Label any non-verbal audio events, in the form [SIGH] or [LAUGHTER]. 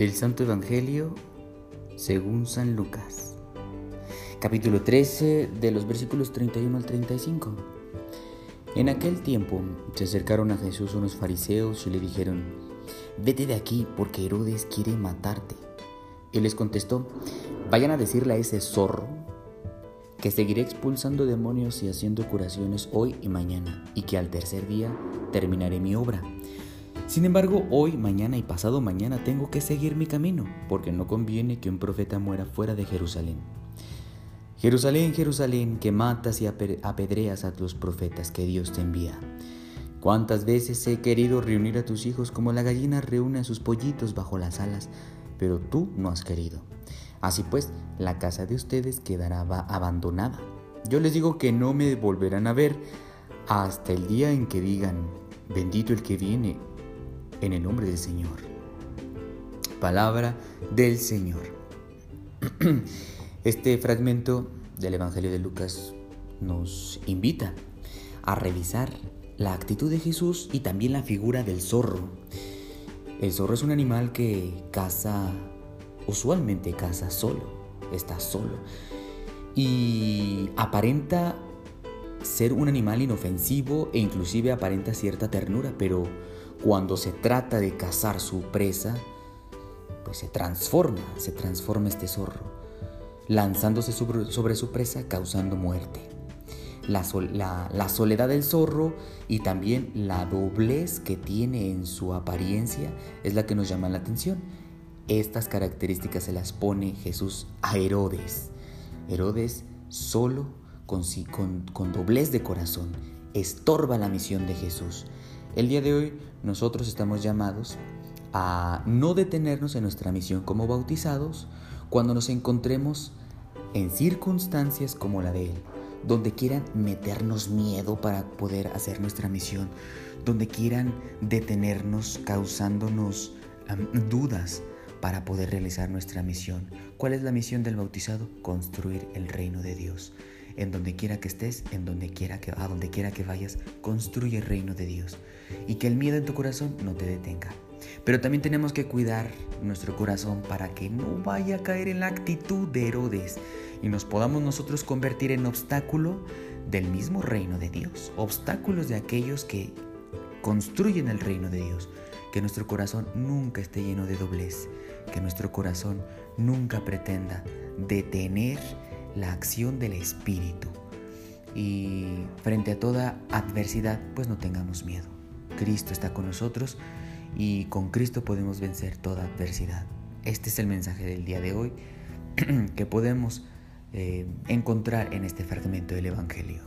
Del Santo Evangelio según San Lucas. Capítulo 13 de los versículos 31 al 35. En aquel tiempo se acercaron a Jesús unos fariseos y le dijeron, Vete de aquí porque Herodes quiere matarte. Él les contestó, Vayan a decirle a ese zorro que seguiré expulsando demonios y haciendo curaciones hoy y mañana, y que al tercer día terminaré mi obra. Sin embargo, hoy, mañana y pasado mañana tengo que seguir mi camino, porque no conviene que un profeta muera fuera de Jerusalén. Jerusalén, Jerusalén, que matas y apedreas a tus profetas que Dios te envía. ¿Cuántas veces he querido reunir a tus hijos como la gallina reúne a sus pollitos bajo las alas, pero tú no has querido? Así pues, la casa de ustedes quedará abandonada. Yo les digo que no me volverán a ver hasta el día en que digan, bendito el que viene en el nombre del Señor. Palabra del Señor. Este fragmento del Evangelio de Lucas nos invita a revisar la actitud de Jesús y también la figura del zorro. El zorro es un animal que caza usualmente casa solo, está solo. Y aparenta ser un animal inofensivo e inclusive aparenta cierta ternura, pero cuando se trata de cazar su presa, pues se transforma, se transforma este zorro, lanzándose sobre, su presa, causando muerte. La, la, soledad del zorro y también la doblez que tiene en su apariencia es la que nos llama la atención. Estas características se las pone Jesús a Herodes. Herodes solo, con, doblez de corazón, estorba la misión de Jesús. El día de hoy nosotros estamos llamados a no detenernos en nuestra misión como bautizados cuando nos encontremos en circunstancias como la de Él, donde quieran meternos miedo para poder hacer nuestra misión, donde quieran detenernos causándonos dudas para poder realizar nuestra misión. ¿Cuál es la misión del bautizado? Construir el reino de Dios. En donde quiera que estés, en donde quiera que a donde quiera que vayas, construye el reino de Dios y que el miedo en tu corazón no te detenga. Pero también tenemos que cuidar nuestro corazón para que no vaya a caer en la actitud de Herodes y nos podamos nosotros convertir en obstáculo del mismo reino de Dios, obstáculos de aquellos que construyen el reino de Dios. Que nuestro corazón nunca esté lleno de doblez, que nuestro corazón nunca pretenda detener la acción del Espíritu. Y frente a toda adversidad, pues no tengamos miedo. Cristo está con nosotros y con Cristo podemos vencer toda adversidad. Este es el mensaje del día de hoy [CLEARS THROAT] que podemos eh, encontrar en este fragmento del Evangelio.